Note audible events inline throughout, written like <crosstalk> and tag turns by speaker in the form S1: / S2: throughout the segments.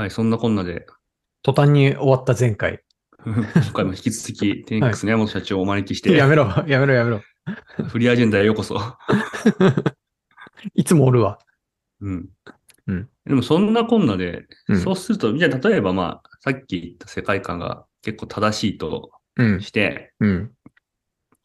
S1: はい、そんなこんなで、
S2: 途端に終わった前回。<laughs>
S1: 今回も引き続き、テニックスの山本社長をお招きして、
S2: やめろ、やめろ、やめろ。<laughs>
S1: フリーアジェンダへようこそ。<laughs>
S2: いつもおるわ。
S1: うん。
S2: うん
S1: でもそんなこんなで、
S2: うん
S1: そうすると、じゃあ例えばまあ、さっき言った世界観が結構正しいと
S2: うん。
S1: して、
S2: うん。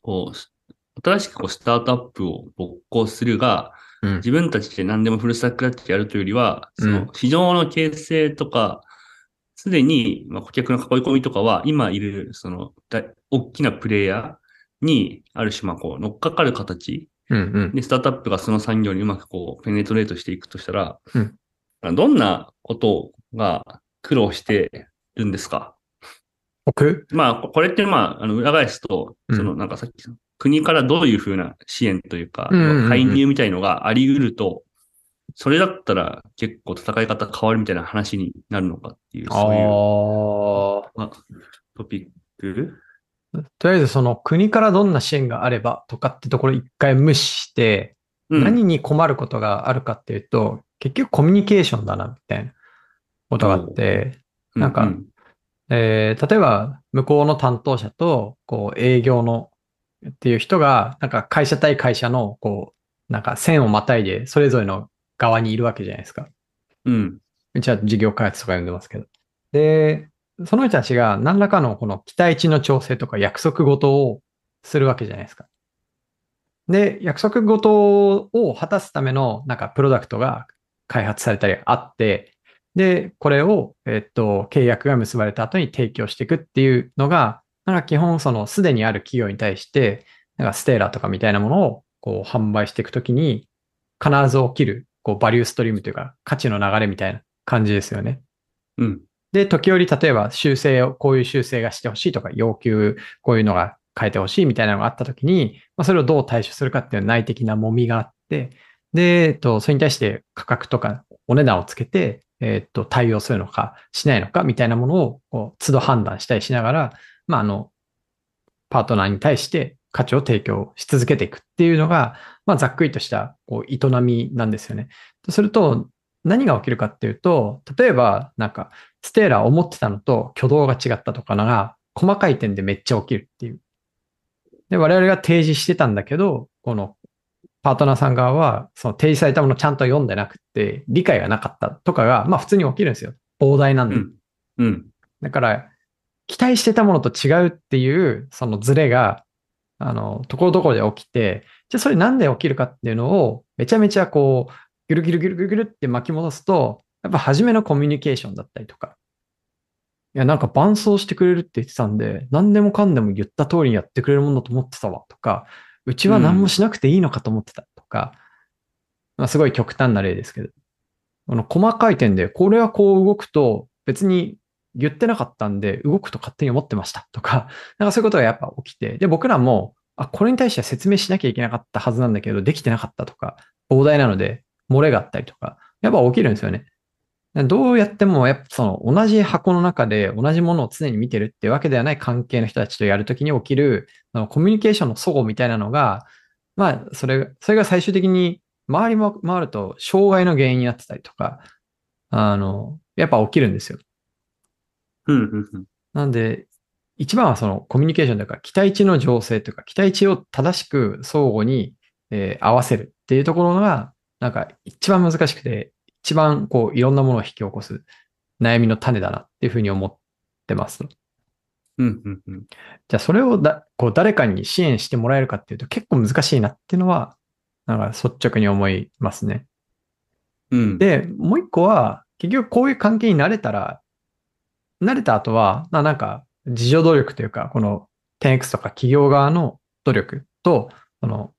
S1: こう、新しくこうスタートアップを勃興するが、
S2: うん。
S1: 自分たちで何でもフルスタックだってやるというよりは、そ
S2: うん
S1: の市場の形成とか、すでに、まあ、顧客の囲い込みとかは、今いる、その、大大きなプレイヤーに、ある種、まあ、こう、乗っかかる形
S2: うん。うん。
S1: で、スタートアップがその産業にうまくこう、ペネトレートしていくとしたら、
S2: うん
S1: どんなことが苦労してるんですか
S2: 僕
S1: まあ、ここれってまあ、あの、裏返すと、
S2: うん
S1: その、なんかさっき、国からどういうふうな支援というか、介入みたいのがあり得ると、それだったら結構戦い方変わるみたいな話になるのかっていう、
S2: あ
S1: そういう
S2: あ。
S1: まあトピック？
S2: とりあえずその国からどんな支援があればとかってところ一回無視して、
S1: うん。
S2: 何に困ることがあるかっていうと、結局コミュニケーションだなみたいなことがあって、なんか
S1: う
S2: えー例えば向こうの担当者とこう営業のっていう人が、なんか会社対会社のこう、なんか線をまたいでそれぞれの側にいるわけじゃないですか。
S1: うん。
S2: うちは事業開発とか呼んでますけど。で、その人たちが何らかのこの期待値の調整とか約束事をするわけじゃないですか。で、約束事を果たすためのなんかプロダクトが開発されたりあって、で、これを、えっと、契約が結ばれた後に提供していくっていうのが、なんか基本そのすでにある企業に対して、なんかステーラーとかみたいなものをこう販売していくときに必ず起きるこうバリューストリームというか価値の流れみたいな感じですよね。
S1: うん。
S2: で、時折例えば修正を、こういう修正がしてほしいとか、要求、こういうのが変えてほしいみたいなのがあったときに、まあ、それをどう対処するかっていう内的な揉みがあって、で、えっと、それに対して価格とかお値段をつけて、えっと、対応するのかしないのかみたいなものを、こう、都度判断したりしながら、まあ、あの、パートナーに対して価値を提供し続けていくっていうのが、まあ、ざっくりとした、こう、営みなんですよね。とすると、何が起きるかっていうと、例えば、なんか、ステーラー思ってたのと挙動が違ったとかのが、細かい点でめっちゃ起きるっていう。で、我々が提示してたんだけど、このパートナーさん側は、その提示されたものをちゃんと読んでなくて、理解がなかったとかが、まあ普通に起きるんですよ。膨大なんで。
S1: うん。うん。
S2: だから、期待してたものと違うっていう、そのズレが、あの、ところどころで起きて、じゃあそれなんで起きるかっていうのを、めちゃめちゃこう、ぐるぐるぐるぐるぐるって巻き戻すと、やっぱ初めのコミュニケーションだったりとか、いや、なんか伴走してくれるって言ってたんで、何でもかんでも言った通りにやってくれるものだと思ってたわとか、うちは何もしなくていいのかと思ってたとか、まあ、すごい極端な例ですけど、あの細かい点で、これはこう動くと別に言ってなかったんで、動くと勝手に思ってました <laughs> とか、なんかそういうことがやっぱ起きて、で、僕らも、あ、これに対しては説明しなきゃいけなかったはずなんだけど、できてなかったとか、膨大なので、漏れがあったりとか、やっぱ起きるんですよね。どうやっても、やっぱその同じ箱の中で同じものを常に見てるってわけではない関係の人たちとやるときに起きる、そのコミュニケーションの齟齬みたいなのが、まあ、それ、それが最終的に回りも回ると障害の原因になってたりとか、あの、やっぱ起きるんですよ。なんで、一番はそのコミュニケーションというか、期待値の情勢というか、期待値を正しく相互に、えー合わせるっていうところが、なんか一番難しくて、一番こういろんなものを引き起こす悩みの種だなっていうふうに思ってます。
S1: うん。うん。うん。
S2: じゃあそれをだこう誰かに支援してもらえるかっていうと結構難しいなっていうのは、なんか率直に思いますね。
S1: うん。
S2: で、もう一個は、結局こういう関係になれたら、慣れた後は、まあなんか、自助努力というか、この 10X とか企業側の努力と、その、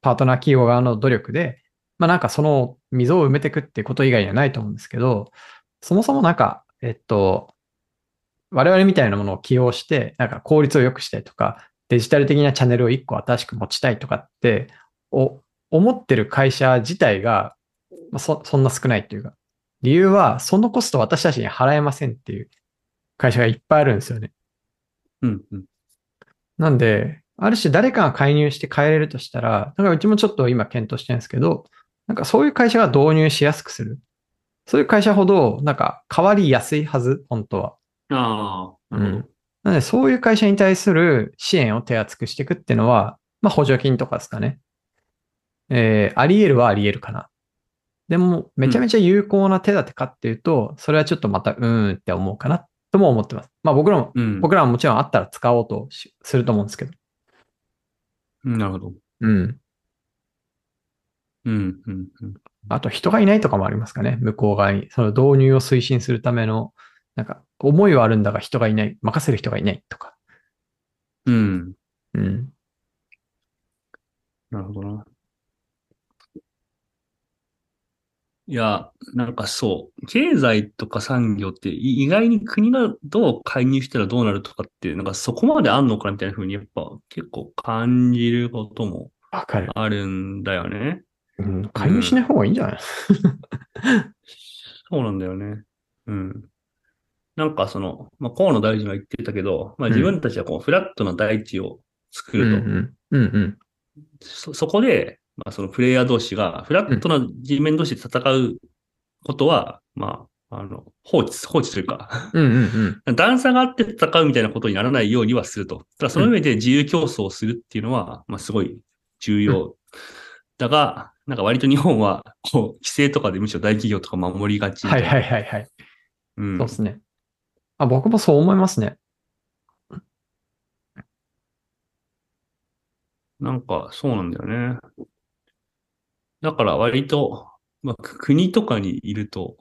S2: パートナー企業側の努力で、まあなんかその溝を埋めていくっていうこと以外にはないと思うんですけど、そもそもなんか、えっと、我々みたいなものを起用して、なんか効率を良くしたいとか、デジタル的なチャンネルを一個新しく持ちたいとかって、お思ってる会社自体が、そそんな少ないっていうか、理由は、そのコスト私たちに払えませんっていう会社がいっぱいあるんですよね。
S1: うん。うん。
S2: なんで、ある種誰かが介入して変えれるとしたら、だからうちもちょっと今検討してるんですけど、なんかそういう会社が導入しやすくする。そういう会社ほど、なんか変わりやすいはず、本当は。
S1: ああ、
S2: うん。なので、そういう会社に対する支援を手厚くしていくっていうのは、まあ補助金とかですかね。えーあり得るはあり得るかな。でも、めちゃめちゃ有効な手立てかっていうと、それはちょっとまた、うーんって思うかな、とも思ってます。まあ僕らも、
S1: うん。
S2: 僕らももちろんあったら使おうとしすると思うんですけど。
S1: うんなるほど。
S2: うん。
S1: うん、うん、うん。
S2: あと人がいないとかもありますかね。向こう側に。その導入を推進するための、なんか、思いはあるんだが人がいない。任せる人がいないとか。
S1: うん。
S2: うん。
S1: なるほどな。いや、なんかそう、経済とか産業ってい意外に国がどう介入したらどうなるとかって、なんかそこまであんのかなみたいな風にやっぱ結構感じることも。あるんだよね。
S2: うん。介入しない方がいいんじゃない、
S1: そうなんだよね。うん。なんかその、まあ、河野大臣は言ってたけど、まあ
S2: うん
S1: 自分たちはこうフラットな大地を作
S2: うん
S1: ると。
S2: うん。うんうん。
S1: そ、そこで、まあそのプレイヤー同士がフラットな地面同士で戦うことは、まあ、あの、放置、放置というか、
S2: うんうんうん。<laughs>
S1: 段差があって戦うみたいなことにならないようにはすると。ただその上で自由競争をするっていうのは、まあすごい重要。だが、なんか割と日本は、こう、規制とかでむしろ大企業とか守りがち
S2: はい
S1: な。
S2: はいはいはい。
S1: うん
S2: そうですね。あ、僕もそう思いますね。
S1: なんか、そうなんだよね。だから割と、まあ、く国とかにいると、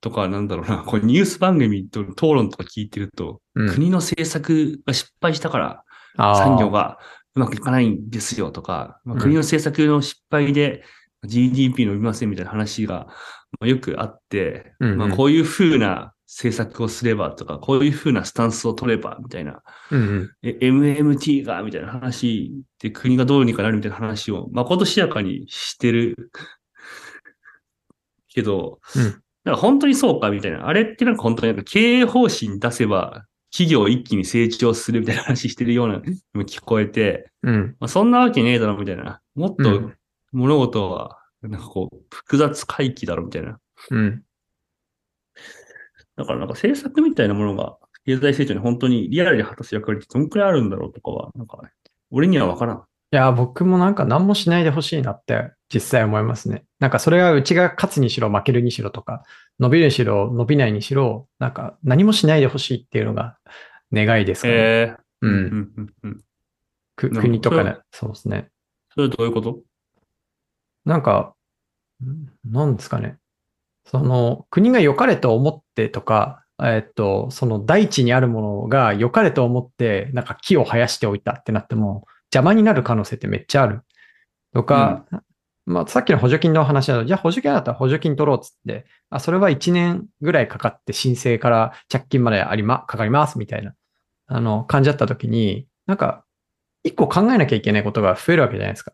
S1: とか、なんだろうな、こうニュース番組と討論とか聞いてると、
S2: うん。
S1: 国の政策が失敗したから、産業がうまくいかないんですよとか、まあ、
S2: うん。
S1: 国の政策の失敗で GDP 伸びませんみたいな話がまあよくあって、
S2: うんうん。
S1: まあ、こういう風な政策をすればとか、こういう風なスタンスを取ればみたいな、
S2: うんうん。
S1: え MMT がみたいな話で国がどうにかなるみたいな話をまことしやかにしてるけど、
S2: うん
S1: なんか本当にそうかみたいな。あれってなんか本当になんか経営方針出せば企業一気に成長するみたいな話してるような聞こえて、
S2: うん。
S1: まあ、そんなわけねえだろみたいな。もっと
S2: うん
S1: 物事はなんかこう複雑回帰だろみたいな。
S2: うん。
S1: だからなんか政策みたいなものが経済成長に本当にリアルに果たす役割ってどんくらいあるんだろうとかは、なんか俺にはわからん。
S2: いや、僕もなんか何もしないでほしいなって実際思いますね。なんかそれがうちが勝つにしろ負けるにしろとか、伸びるにしろ伸びないにしろ、なんか何もしないでほしいっていうのが願いですかね。
S1: ええ
S2: う。
S1: うん
S2: 国とかね
S1: そ
S2: うですね。
S1: それはどういうこと？
S2: なんか、んなんですかね。その、国が良かれと思ってとか、えっと、その大地にあるものが良かれと思って、なんか木を生やしておいたってなっても、邪魔になる可能性ってめっちゃある。とか、まあ、さっきの補助金の話だと、じゃあ補助金だったら補助金取ろうっつって、あ、それは1年ぐらいかかって申請から着金までありま、かかりますみたいな、あの、感じだった時に、なんか、一個考えなきゃいけないことが増えるわけじゃないですか。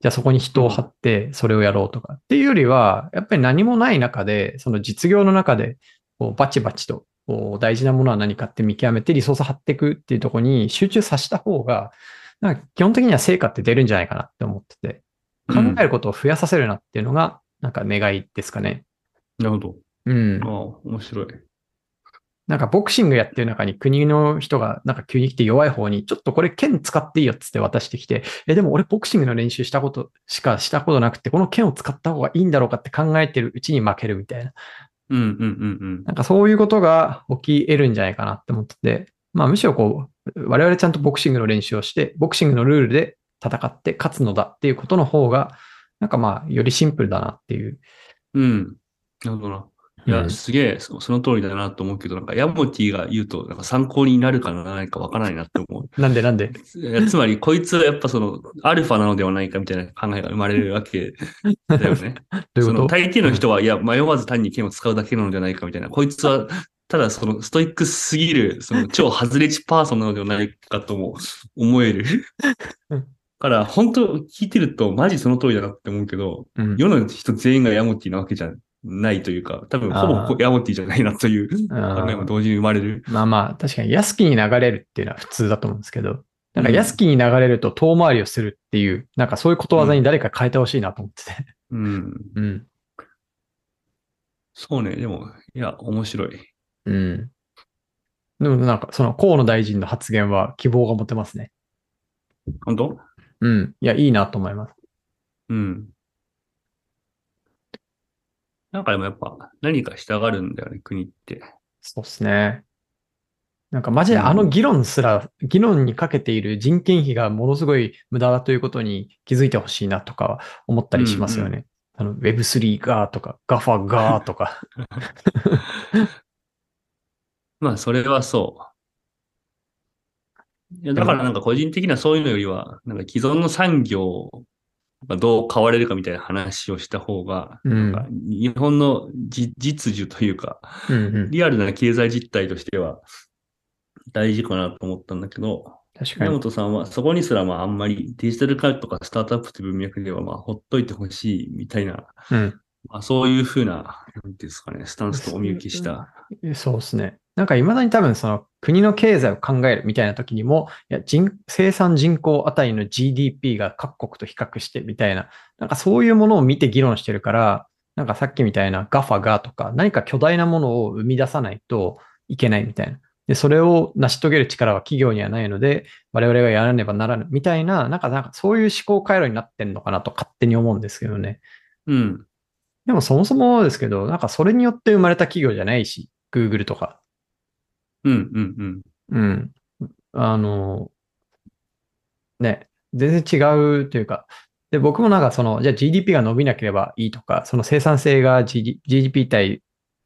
S2: じゃあそこに人を張ってそれをやろうとかっていうよりは、やっぱり何もない中で、その実業の中で、こうバチバチと大事なものは何かって見極めてリソース張っていくっていうところに集中させた方が、なんか基本的には成果って出るんじゃないかなって思ってて、考えることを増やさせるなっていうのが、なんか願いですかね。
S1: なるほど。
S2: うん
S1: あ。あ、面白い。
S2: なんかボクシングやってる中に国の人がなんか急に来て弱い方に、ちょっとこれ剣使っていいよっつって渡してきて、え、でも俺ボクシングの練習したことしかしたことなくて、この剣を使った方がいいんだろうかって考えてるうちに負けるみたいな。
S1: うんうんうん
S2: なんかそういうことが起き得るんじゃないかなって思ってて、まあむしろこう、我々ちゃんとボクシングの練習をして、ボクシングのルールで戦って勝つのだっていうことの方が、なんかまあよりシンプルだなっていう。
S1: うん。うん。なるほどな。いや、
S2: うん
S1: すげえ、そその通りだなと思うけど、なんかヤモティが言うと、なんか参考になるかならないかわからないなって思う。
S2: なんでなんで？
S1: つまり、こいつはやっぱその、アルファなのではないかみたいな考えが生まれるわけ <laughs> だよね。
S2: どういう
S1: その
S2: こと
S1: 大抵の人は、いや、迷わず単に剣を使うだけなのではないかみたいな。こいつは、ただそのストイックすぎる、その <laughs> 超外れ値パーソンなのではないかとも思える
S2: うん。
S1: から、本当聞いてると、マジその通りだなって思うけど、
S2: うん
S1: 世の人全員がヤモティなわけじゃないというか、多分ほぼヤモティじゃないなという考えも同時に生まれる。
S2: まあまあ、確かに安きに流れるっていうのは普通だと思うんですけど、なんか安きに流れると遠回りをするっていう、なんかそういうことわざに誰か変えてほしいなと思ってて。
S1: うん。
S2: うん。
S1: そうね。でも、いや、面白い。
S2: うん。でもなんか、その河野大臣の発言は希望が持てますね。
S1: 本当？
S2: うん。いや、いいなと思います。
S1: うん。なんかでもやっぱ何かしたがるんだよね、国って。
S2: そうですね。なんかマジで
S1: うん
S2: あの議論すら、議論にかけている人件費がものすごい無駄だということに気づいてほしいなとかは思ったりしますよね。あの Web3 がとか、GAFA がとか。<laughs>
S1: まあ、それはそう。いや、だからなんか個人的にはそういうのよりは、なんか既存の産業がどう変われるかみたいな話をした方が、
S2: うん
S1: 日本のじ実需というか、
S2: うんうん。
S1: リアルな経済実態としては大事かなと思ったんだけど、宮
S2: 確かに。
S1: 本さんはそこにすらまああんまりデジタル化とかスタートアップという文脈ではまあほっといてほしいみたいな、
S2: うん。
S1: まあ、そういうふうな、なんていうんですかね、スタンスとお見受けした。
S2: そうですね。なんか未だに多分その国の経済を考えるみたいな時にも、いや人生産人口あたりの GDP が各国と比較してみたいな、なんかそういうものを見て議論してるから、なんかさっきみたいな GAFA がとか何か巨大なものを生み出さないといけないみたいな。で、それを成し遂げる力は企業にはないので、我々がやらねばならぬみたいな、なんかなんかそういう思考回路になってんのかなと勝手に思うんですけどね。
S1: うん。
S2: でもそもそもですけど、なんかそれによって生まれた企業じゃないし、Google とか。
S1: うん、うん、うん。
S2: うん。あの、ね、全然違うというか、で、僕もなんかその、じゃあ GDP が伸びなければいいとか、その生産性が GD、p 対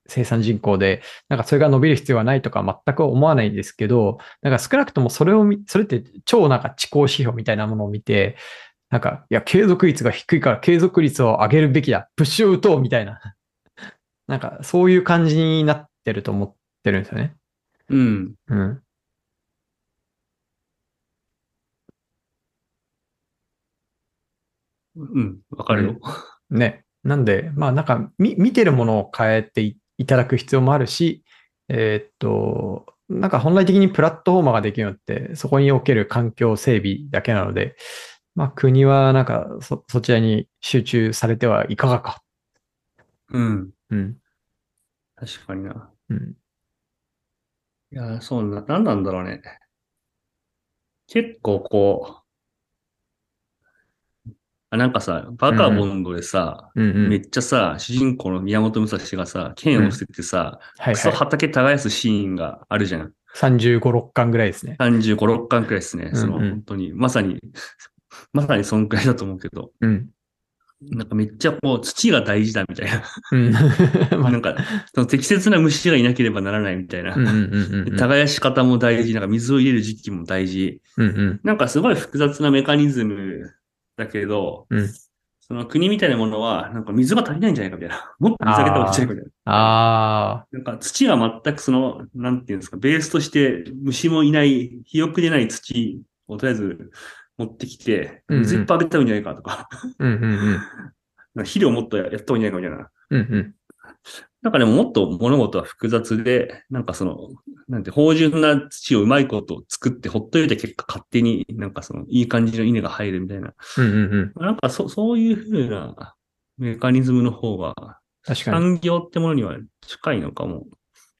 S2: 生産人口で、なんかそれが伸びる必要はないとか全く思わないんですけど、なんか少なくともそれを、それって超なんか遅行指標みたいなものを見て、なんか、いや、継続率が低いから継続率を上げるべきだ。プッシュを打とうみたいな。なんか、そういう感じになってると思ってるんですよね。
S1: うん。
S2: うん。
S1: うん。わかるよ。
S2: ね。なんで、まあなんか見、見てるものを変えていいただく必要もあるし、えーっと、なんか本来的にプラットフォーマーができるのって、そこにおける環境整備だけなので、まあ国はなんかそ、そちらに集中されてはいかがか。
S1: うん。
S2: うん。
S1: 確かにな。
S2: うん。
S1: いや、そうな、なんなんだろうね。結構こう、あ、なんかさ、バカボンドでさ、
S2: うんうん。
S1: めっちゃさ、主人公の宮本武蔵がさ、剣を捨ててさ、
S2: はいはい。
S1: クソ畑耕すシーンがあるじゃん。
S2: 35、6巻ぐらいですね。
S1: 35、6巻くらいですね。その、
S2: うんうん
S1: 本当に、まさに、<laughs> まさにそんくらいだと思うけど、
S2: うん。
S1: なんかめっちゃこう、土が大事だみたいな。
S2: うん。<laughs> まあ
S1: なんか、その適切な虫がいなければならないみたいな。耕し方も大事、なんか水を入れる時期も大事。
S2: うんうん。
S1: なんかすごい複雑なメカニズムだけど、
S2: うん
S1: その国みたいなものは、なんか水が足りないんじゃないかみたいな。もっと水あげた方がいいんじゃないかみたいな。
S2: あ
S1: なんか土が全くその、なんていうんですか、ベースとして虫もいない、肥沃でない土をとりあえず持ってきて、
S2: うんうん
S1: 水いっぱいあげた方がいいんじゃないかとか、
S2: あ。うんうんうん。<laughs>
S1: 肥料もっとやった方がいいんじゃないかみたいな。
S2: うんうん。
S1: なんかでももっと物事は複雑で、なんかその、なんて、芳醇な土をうまいこと作ってほっといた結果勝手になんかその、いい感じの稲が入るみたいな。
S2: うんうんうん。
S1: なんかそ、そういうふうなメカニズムの方が、
S2: 確かに。
S1: 産業ってものには近いのかも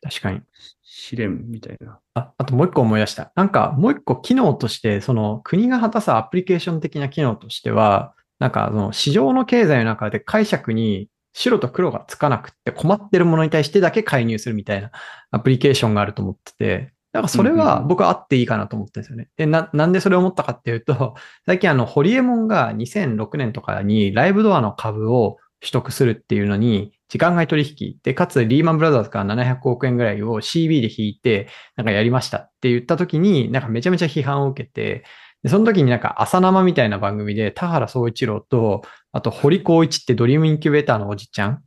S2: 確かに。
S1: しれんみたいな。
S2: あ、あともう一個思い出した。なんかもう一個機能として、その国が果たすアプリケーション的な機能としては、なんかその市場の経済の中で解釈に白と黒がつかなくって困ってるものに対してだけ介入するみたいなアプリケーションがあると思ってて、だからそれは僕はあっていいかなと思ってるんですよね。で、な、なんでそれを思ったかっていうと、<laughs> 最近あの、ホリエモンが2006年とかにライブドアの株を取得するっていうのに、時間外取引で、かつリーマンブラザーズから700億円ぐらいを CB で引いて、なんかやりましたって言った時に、なんかめちゃめちゃ批判を受けて、でその時になんか朝生みたいな番組で田原総一郎と、あと堀紘一ってドリームインキュベーターのおじちゃん、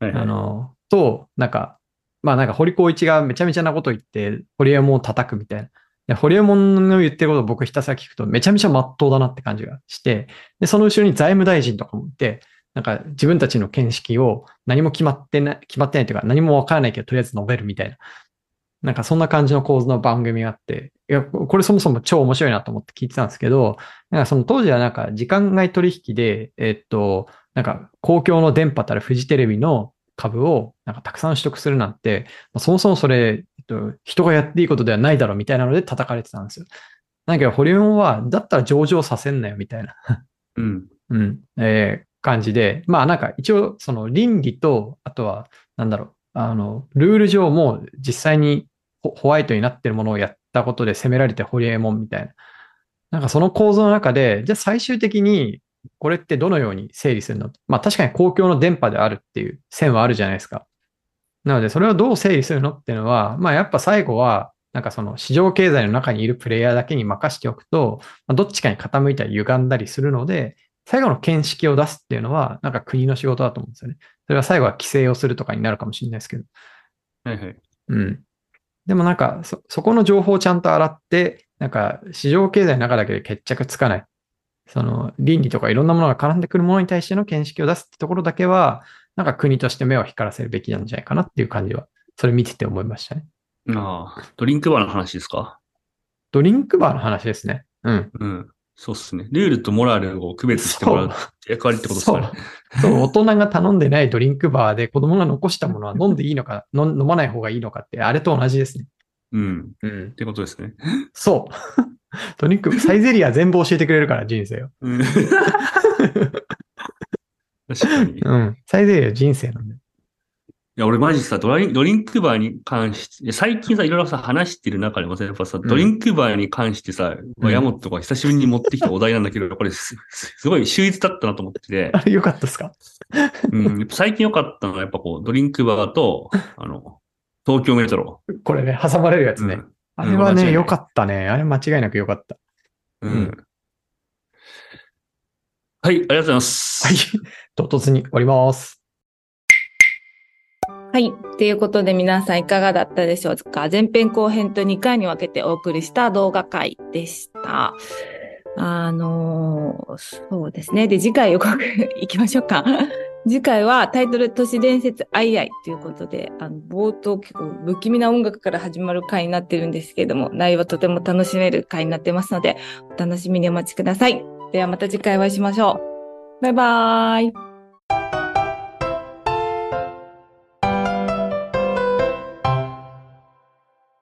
S1: はいはい。
S2: あの、と、なんか、まあなんか堀紘一がめちゃめちゃなこと言って、ホリエモンを叩くみたいな。で、ホリエモンの言ってることを僕ひたすら聞くとめちゃめちゃ真っ当だなって感じがして、で、その後ろに財務大臣とかもいて、なんか自分たちの見識を何も決まってない、決まってないというか何もわからないけどとりあえず述べるみたいな。なんかそんな感じの構図の番組があって、いや、これそもそも超面白いなと思って聞いてたんですけど、なんかその当時はなんか時間外取引で、えっと、なんか公共の電波たるフジテレビの株をなんかたくさん取得するなんて、まあそもそもそれ、えっと、人がやっていいことではないだろうみたいなので叩かれてたんですよ。だけど、ホリエモンは、だったら上場させんなよみたいな。
S1: うん。
S2: うん、えー感じで、まあなんか一応その倫理と、あとはなんだろう、あの、ルール上も実際にホワイトになってるものをやったことで責められてホリエモンみたいな。なんかその構造の中で、じゃあ最終的にこれってどのように整理するの？まあ確かに公共の電波であるっていう線はあるじゃないですか。なのでそれをどう整理するのっていうのは、まあやっぱ最後は、なんかその市場経済の中にいるプレイヤーだけに任しておくと、どっちかに傾いたり歪んだりするので、最後の見識を出すっていうのは、なんか国の仕事だと思うんですよね。それは最後は規制をするとかになるかもしれないですけど。
S1: はいはい。
S2: うん。でもなんか、そ、そこの情報をちゃんと洗って、なんか、市場経済の中だけで決着つかない。その、倫理とかいろんなものが絡んでくるものに対しての見識を出すってところだけは、なんか国として目を光らせるべきなんじゃないかなっていう感じは、それ見てて思いましたね。
S1: ああ、ドリンクバーの話ですか？
S2: ドリンクバーの話ですね。うん。
S1: うん。そうっすね。ルールとモラルを区別してもらう役割ってことです
S2: そう
S1: かね。。
S2: そう、大人が頼んでないドリンクバーで子供が残したものは飲んでいいのか、の飲まない方がいいのかって、あれと同じですね。
S1: うん。
S2: うん
S1: っ。てことですね。
S2: そう。<laughs> ドリンク、サイゼリア全部教えてくれるから、人生を。
S1: うん。確かに。い
S2: うん。サイゼリア人生なんで。
S1: や、俺マジさ、ドラインドリンクバーに関して、最近さ、いろいろさ、話してる中でもさ、やっぱさ、
S2: ん
S1: ドリンクバーに関してさ、
S2: うん
S1: ヤモトが久しぶりに持ってきたお題なんだけど、<laughs> これす、すすごい秀逸だったなと思ってて、
S2: あれよかったですか？
S1: うん、最近良かったのは、やっぱこう、ドリンクバーと、<laughs> あの、東京メトロ。
S2: これね、挟まれるやつね。
S1: うん
S2: あれはね、よかったね。あれ間違いなくよかった。
S1: うん。
S2: うん
S1: はい、ありがとうございます。
S2: はい。唐突に終わります。
S3: はい。ということで皆さんいかがだったでしょうか？前編後編と2回に分けてお送りした動画会でした。あのーそうですね。で、次回予告行きましょうか。<laughs> 次回はタイトル都市伝説アイアイということで、あの、冒頭結構不気味な音楽から始まる回になってるんですけれども、内容はとても楽しめる回になってますので、お楽しみにお待ちください。ではまた次回お会いしましょう。バイバーイ。